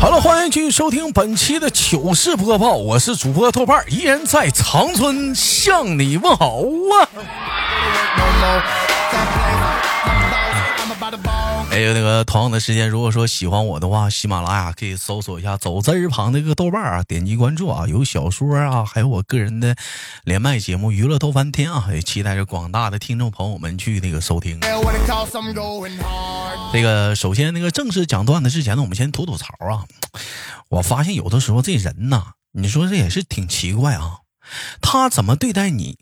好了，欢迎继续收听本期的糗事播报，我是主播豆瓣儿，依然在长春向你问好啊！还有那个同样的时间，如果说喜欢我的话，喜马拉雅可以搜索一下“走字儿旁”那个豆瓣儿啊，点击关注啊，有小说啊，还有我个人的连麦节目《娱乐逗翻天》啊，也期待着广大的听众朋友们去那个收听。这个首先那个正式讲段子之前呢，我们先吐吐槽啊。我发现有的时候这人呐，你说这也是挺奇怪啊，他怎么对待你，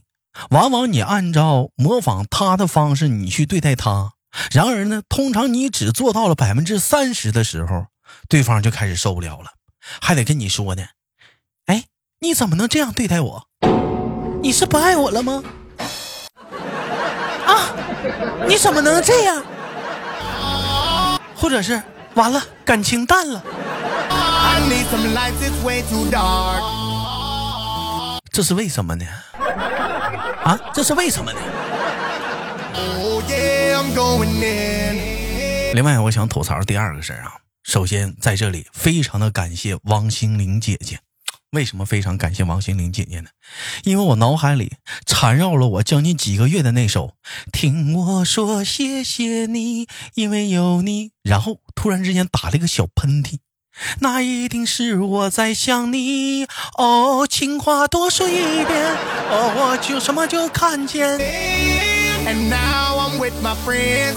往往你按照模仿他的方式你去对待他。然而呢，通常你只做到了百分之三十的时候，对方就开始受不了了，还得跟你说呢。哎，你怎么能这样对待我？你是不爱我了吗？啊，你怎么能这样？或者是完了，感情淡了。这是为什么呢？啊，这是为什么呢？另外，我想吐槽第二个事儿啊。首先，在这里非常的感谢王心凌姐姐。为什么非常感谢王心凌姐姐呢？因为我脑海里缠绕了我将近几个月的那首《听我说谢谢你》，因为有你。然后突然之间打了一个小喷嚏，那一定是我在想你。哦，情话多说一遍，哦，我就什么就看见。And now i'm with my friends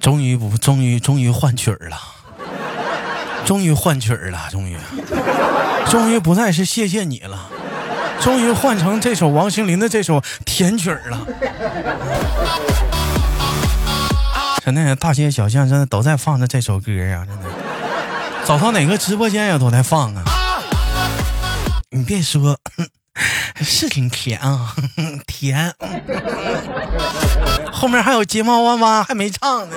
终于不，终于终于换曲儿了，终于换曲儿了，终于，终于不再是谢谢你了，终于换成这首王心凌的这首甜曲儿了。现在大街小巷真的都在放着这首歌呀，真的，走到哪个直播间呀都在放啊。你别说。是挺甜啊，甜。后面还有睫毛弯弯还没唱呢。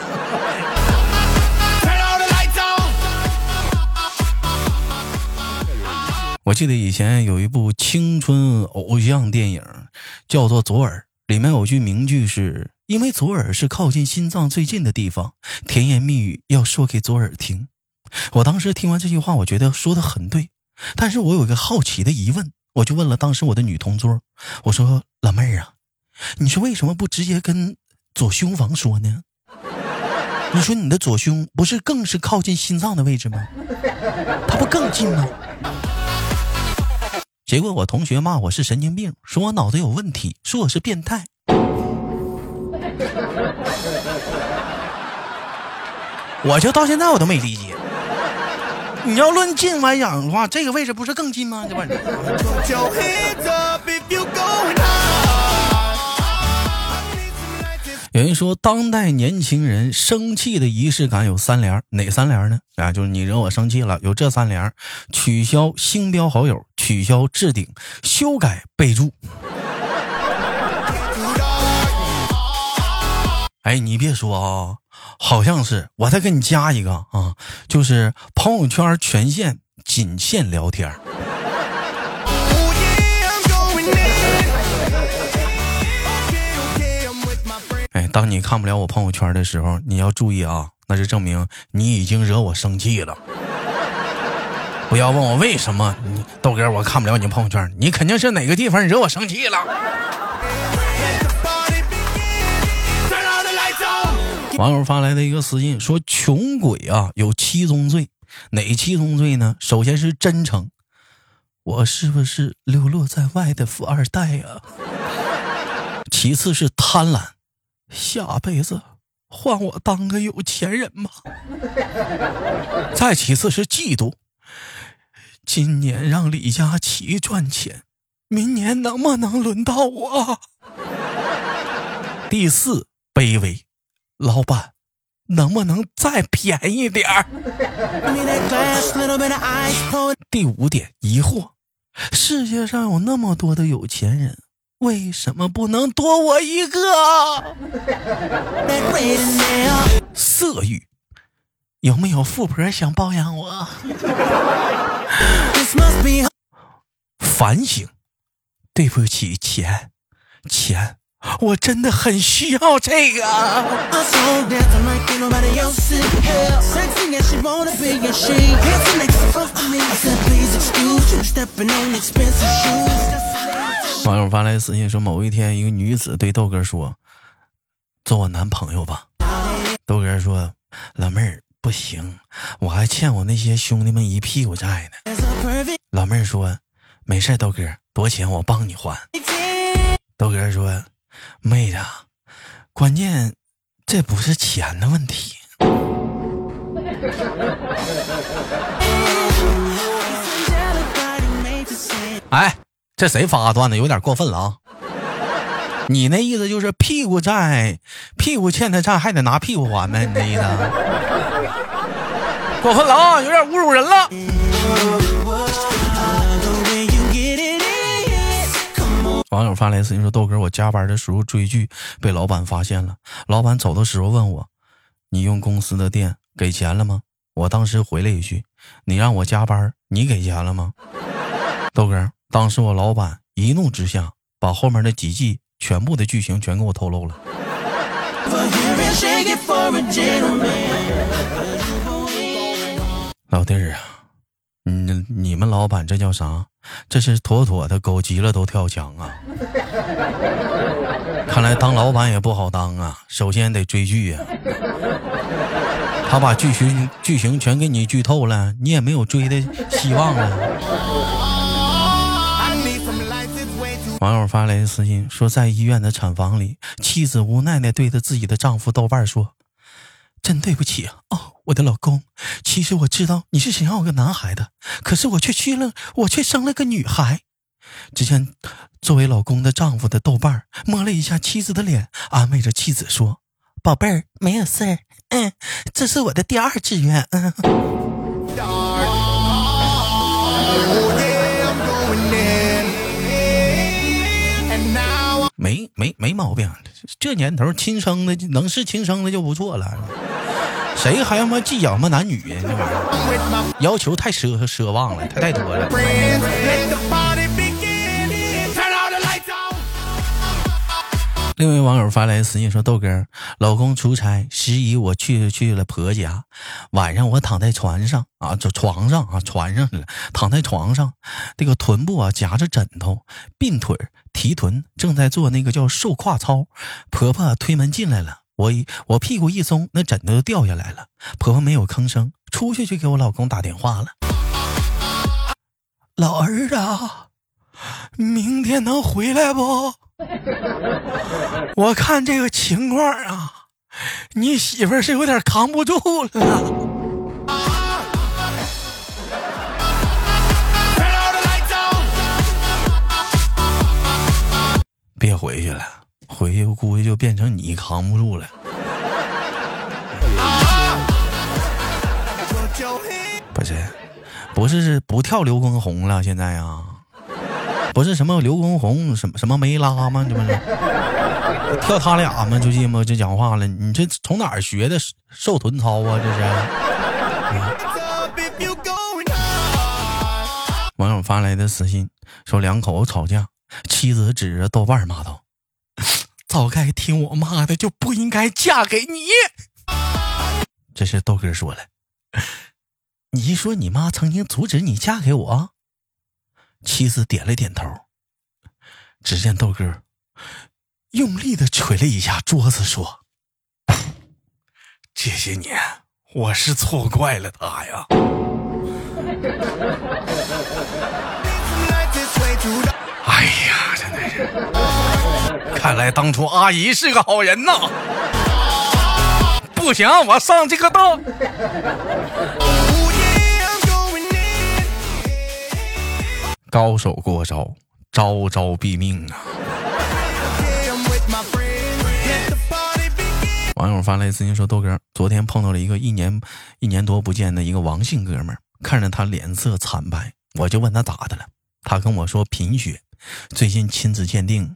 我记得以前有一部青春偶像电影，叫做《左耳》，里面有句名句是：“因为左耳是靠近心脏最近的地方，甜言蜜语要说给左耳听。”我当时听完这句话，我觉得说的很对，但是我有一个好奇的疑问。我就问了当时我的女同桌，我说：“老妹儿啊，你说为什么不直接跟左胸房说呢？你说你的左胸不是更是靠近心脏的位置吗？它不更近吗？”结果我同学骂我是神经病，说我脑子有问题，说我是变态。我就到现在我都没理解。你要论近来讲的话，这个位置不是更近吗？有人说，当代年轻人生气的仪式感有三连，哪三连呢？啊，就是你惹我生气了，有这三连：取消星标好友，取消置顶，修改备注。哎，你别说啊。好像是，我再给你加一个啊，就是朋友圈权限仅限聊天。哎，当你看不了我朋友圈的时候，你要注意啊，那是证明你已经惹我生气了。不要问我为什么，你豆哥我看不了你朋友圈，你肯定是哪个地方惹我生气了。网友发来的一个私信说：“穷鬼啊，有七宗罪，哪七宗罪呢？首先是真诚，我是不是流落在外的富二代呀？其次是贪婪，下辈子换我当个有钱人吧。再其次是嫉妒，今年让李佳琦赚钱，明年能不能轮到我？第四，卑微。”老板，能不能再便宜点儿？第五点，疑惑：世界上有那么多的有钱人，为什么不能多我一个？色欲，有没有富婆想包养我？反省，对不起，钱，钱，我真的很需要这个。网友发来私信说，某一天，一个女子对豆哥说：“做我男朋友吧。”豆哥说：“老妹儿，不行，我还欠我那些兄弟们一屁股债呢。”老妹儿说：“没事，豆哥，多钱我帮你还。”豆哥说：“妹子，关键这不是钱的问题。”哎，这谁发的段子？有点过分了啊！你那意思就是屁股债，屁股欠的债还得拿屁股还呗？你那意思？过分了啊！有点侮辱人了。网友发来私信说：“豆哥，我加班的时候追剧被老板发现了，老板走的时候问我：‘你用公司的电给钱了吗？’我当时回了一句：‘你让我加班，你给钱了吗？’ 豆哥。”当时我老板一怒之下，把后面的几季全部的剧情全给我透露了。老弟儿啊，你你们老板这叫啥？这是妥妥的狗急了都跳墙啊！看来当老板也不好当啊，首先得追剧呀。他把剧情剧情全给你剧透了，你也没有追的希望了。网友发来的私信说，在医院的产房里，妻子无奈的对着自己的丈夫豆瓣说：“真对不起啊，哦，我的老公，其实我知道你是想要个男孩的，可是我却去了，我却生了个女孩。”只见作为老公的丈夫的豆瓣摸了一下妻子的脸，安慰着妻子说：“宝贝儿，没有事儿，嗯，这是我的第二志愿，嗯。”没没没毛病，这年头亲生的能是亲生的就不错了，谁还他妈计较什么男女呀？这玩意儿要求太奢奢望了，太太多了。另一位网友发来私信说：“豆哥，老公出差，十一我去去了婆家，晚上我躺在床上啊，就床上啊，床上躺在床上，这个臀部啊夹着枕头，并腿提臀，正在做那个叫瘦胯操。婆婆推门进来了，我一我屁股一松，那枕头就掉下来了。婆婆没有吭声，出去就给我老公打电话了，老儿子，明天能回来不？” 我看这个情况啊，你媳妇是有点扛不住了。别回去了，回去我估计就变成你扛不住了。不是，不是不跳刘畊宏了，现在啊。不是什么刘畊宏，什么什么梅拉吗？这不是跳他俩吗？最近吗？就讲话了，你这从哪儿学的瘦臀操啊？这是。网友发来的私信说，两口子吵架，妻子指着豆瓣骂道：“早该听我妈的，就不应该嫁给你。”这是豆哥说了，你说你妈曾经阻止你嫁给我？妻子点了点头。只见豆哥用力的捶了一下桌子，说：“这些年我是错怪了他呀。” 看来当初阿姨是个好人呐。不行，我上这个当。高手过招，招招毙命啊！网友发来私信说：“豆哥，昨天碰到了一个一年一年多不见的一个王姓哥们，看着他脸色惨白，我就问他咋的了。他跟我说贫血，最近亲子鉴定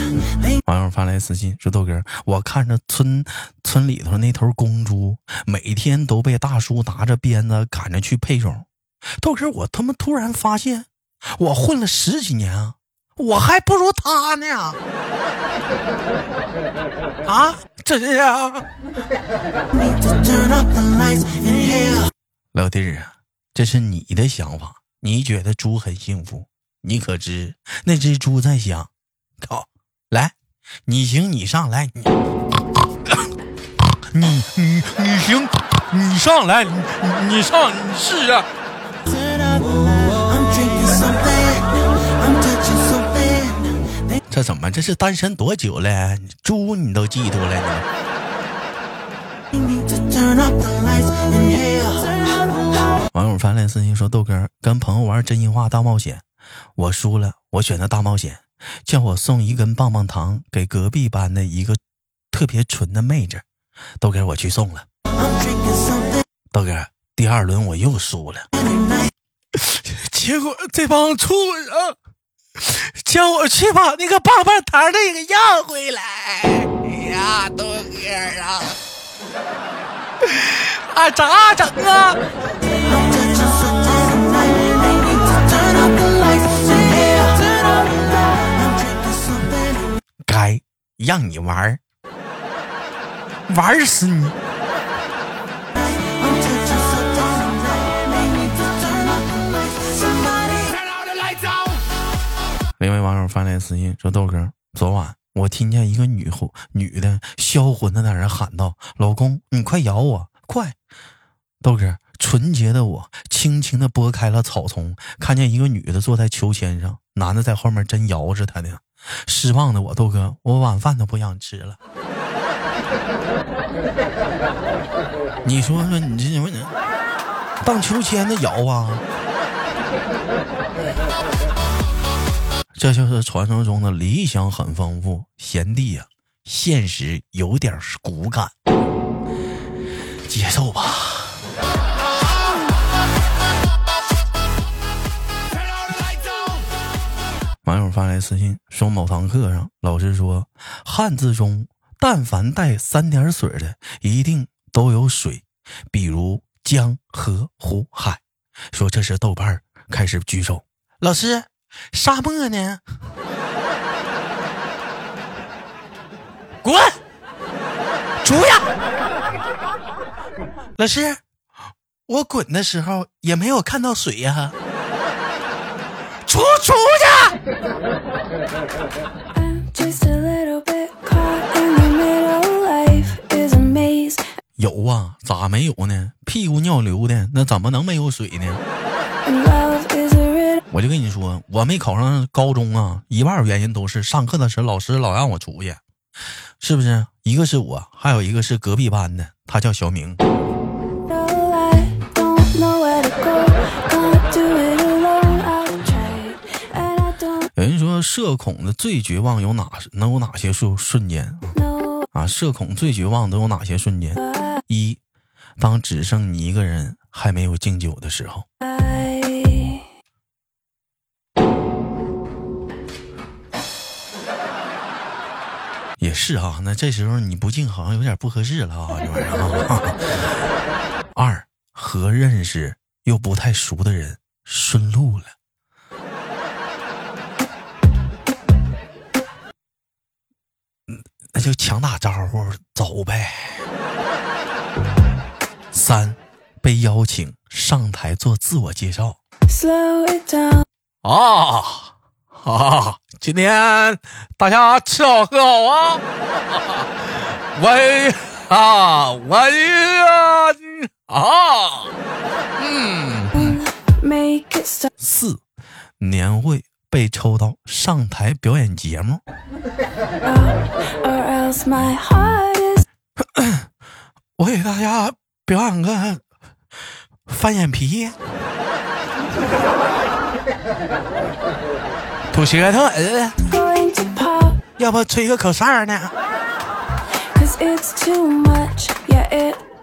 网友发来私信说：“豆哥，我看着村村里头那头公猪，每天都被大叔拿着鞭子赶着去配种。豆哥，我他妈突然发现，我混了十几年啊，我还不如他呢！啊，真是啊！老弟儿啊，这是你的想法，你觉得猪很幸福。”你可知那只猪在想？靠！来，你行你上来，你你你你行，你上来，你 你上，你试试。这怎么？这是单身多久了？猪你都嫉妒了？网友发来私信说：“豆哥跟朋友玩真心话大冒险。”我输了，我选择大冒险，叫我送一根棒棒糖给隔壁班的一个特别纯的妹子，都给我去送了。豆哥，第二轮我又输了，结果这帮畜生叫我去把那个棒棒糖那个要回来。哎呀，豆哥啊，啊咋整啊？该让你玩儿玩死你！另外网友发来私信说：“豆哥，昨晚我听见一个女户女的销魂的在那喊道：‘老公，你快咬我，快！’豆哥，纯洁的我轻轻的拨开了草丛，看见一个女的坐在秋千上，男的在后面真摇着她呢。”失望的我豆哥，我晚饭都不想吃了。你说说，你这什么人？荡秋千的摇啊？这就是传说中的理想很丰富，贤弟呀，现实有点骨感，接受吧。发来私信说：“某堂课上，老师说，汉字中但凡带三点水的，一定都有水，比如江河湖海。说这是豆瓣开始举手。老师，沙漠呢？滚！出呀！老师，我滚的时候也没有看到水呀。”出出去！有啊，咋没有呢？屁股尿流的，那怎么能没有水呢？我就跟你说，我没考上高中啊，一半原因都是上课的时候老师老让我出去，是不是？一个是我，还有一个是隔壁班的，他叫小明。说，社恐的最绝望有哪能有哪些瞬瞬间啊？社恐最绝望都有哪些瞬间？一，当只剩你一个人还没有敬酒的时候。也是啊，那这时候你不敬好像有点不合适了啊，这玩意儿。二，和认识又不太熟的人顺路了。那就强打招呼走呗。三，被邀请上台做自我介绍。啊啊！今天大家吃好喝好啊！喂啊喂啊啊！嗯。四，年会。被抽到上台表演节目，我给大家表演个翻眼皮，吐舌头，要不吹个口哨呢？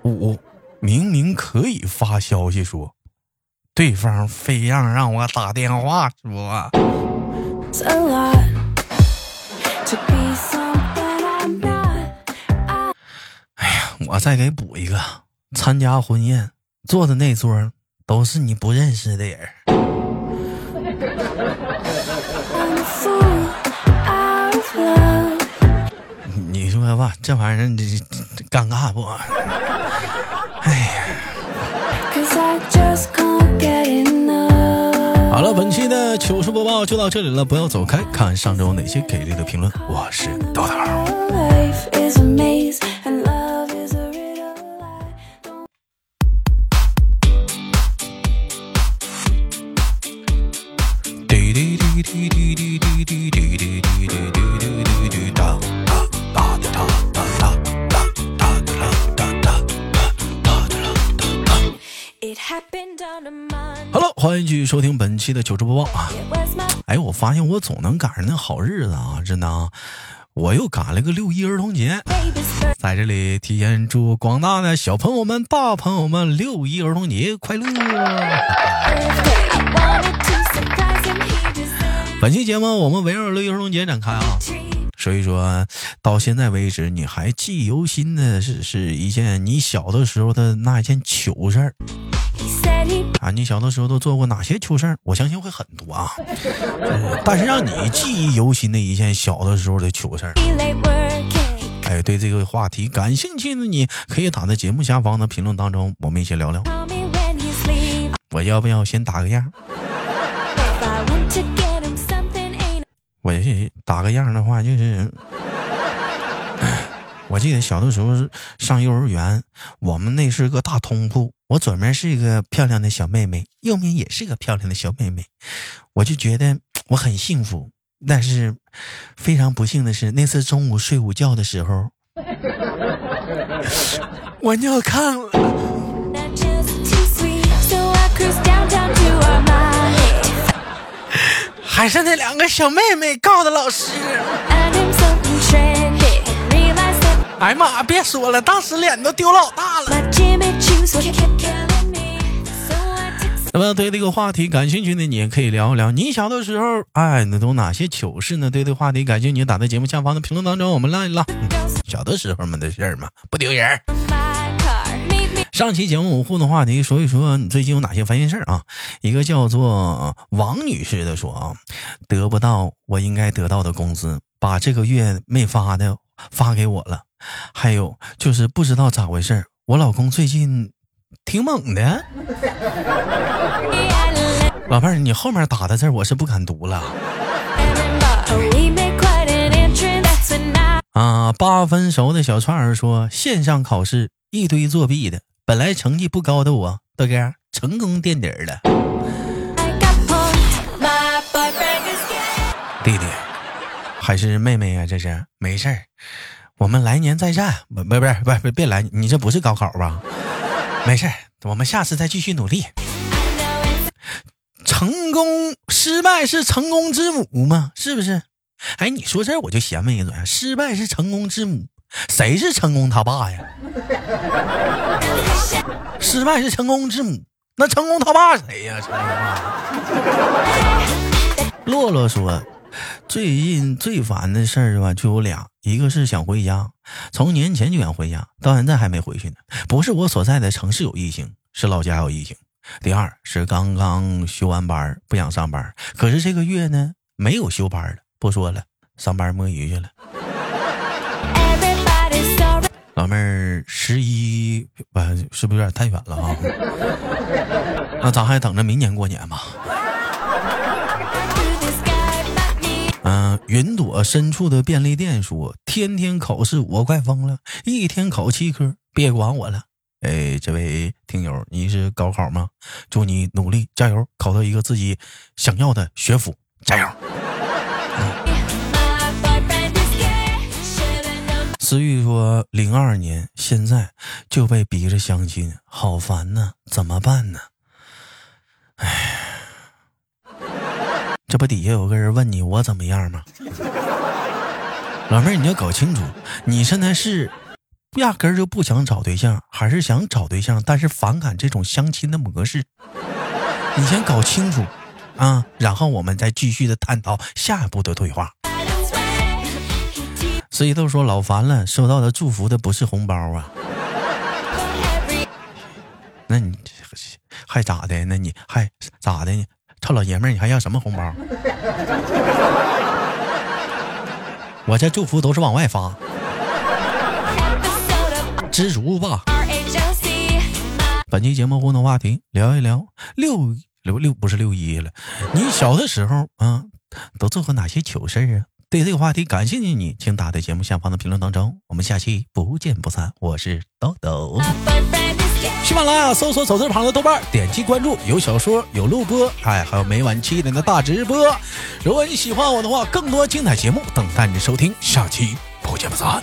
我明明可以发消息说，对方非让让我打电话说。哎呀，我再给补一个，参加婚宴坐的那桌都是你不认识的人。你说吧，这玩意儿这这尴尬不？哎呀！好了，本期的糗事播报就到这里了，不要走开，看上周哪些给力的评论。我是豆豆。欢迎继续收听本期的糗事播报啊！哎，我发现我总能赶上那好日子啊，真的啊！我又赶了个六一儿童节，在这里提前祝广大的小朋友们、大朋友们六一儿童节快乐！本期节目我们围绕六一儿童节展开啊。所以说到现在为止，你还记忆犹新的是是一件你小的时候的那一件糗事儿啊！你小的时候都做过哪些糗事儿？我相信会很多啊。但是让你记忆犹新的一件小的时候的糗事儿，哎，对这个话题感兴趣的，你可以打在节目下方的评论当中，我们一起聊聊。我要不要先打个样？我打个样的话，就是，我记得小的时候上幼儿园，我们那是个大通铺，我左面是一个漂亮的小妹妹，右面也是个漂亮的小妹妹，我就觉得我很幸福。但是非常不幸的是，那次中午睡午觉的时候，我尿炕了。还是那两个小妹妹告的老师。哎呀妈！别说了，当时脸都丢老大了。那么对这个话题感兴趣的，你也可以聊一聊。你小的时候，哎，那都哪些糗事呢？对这个话题感兴趣，打在节目下方的评论当中，我们唠一唠小的时候们的事儿嘛，不丢人。上期节目互动话题，说一说你最近有哪些烦心事儿啊？一个叫做王女士的说啊，得不到我应该得到的工资，把这个月没发的发给我了。还有就是不知道咋回事我老公最近挺猛的。老妹儿，你后面打的字我是不敢读了。啊，八分熟的小串儿说线上考试一堆作弊的。本来成绩不高的我，大哥成功垫底儿了。弟弟还是妹妹呀？这是没事儿，我们来年再战。不不不不不，别来，你这不是高考吧？没事，我们下次再继续努力。成功失败是成功之母吗？是不是？哎，你说这我就闲问一嘴，失败是成功之母。谁是成功他爸呀？失败是成功之母，那成功他爸谁呀？成功洛洛说，最近最烦的事儿吧，就有俩，一个是想回家，从年前就想回家，到现在还没回去呢。不是我所在的城市有疫情，是老家有疫情。第二是刚刚休完班，不想上班，可是这个月呢没有休班了，不说了，上班摸鱼去了。老妹儿，十一不是不是有点太远了啊？那咱还等着明年过年吧。嗯，云朵深处的便利店说：“天天考试，我快疯了，一天考七科，别管我了。”哎，这位听友，你是高考吗？祝你努力加油，考到一个自己想要的学府，加油！思玉说：“零二年，现在就被逼着相亲，好烦呐，怎么办呢？”哎，这不底下有个人问你我怎么样吗？老妹儿，你要搞清楚，你现在是压根儿就不想找对象，还是想找对象，但是反感这种相亲的模式？你先搞清楚啊，然后我们再继续的探讨下一步的对话。所以都说老烦了，收到的祝福的不是红包啊。那你还咋的？那你还咋的呢？臭老爷们儿，你还要什么红包？我这祝福都是往外发，知足吧。本期节目互动话题，聊一聊六六六不是六一了，你小的时候啊，都做过哪些糗事啊？对这个话题感兴趣，你请打在节目下方的评论当中。我们下期不见不散。我是豆豆。喜马拉雅搜索走字旁的豆瓣，点击关注，有小说，有录播，哎，还有每晚七点的大直播。如果你喜欢我的话，更多精彩节目等待你收听。下期不见不散。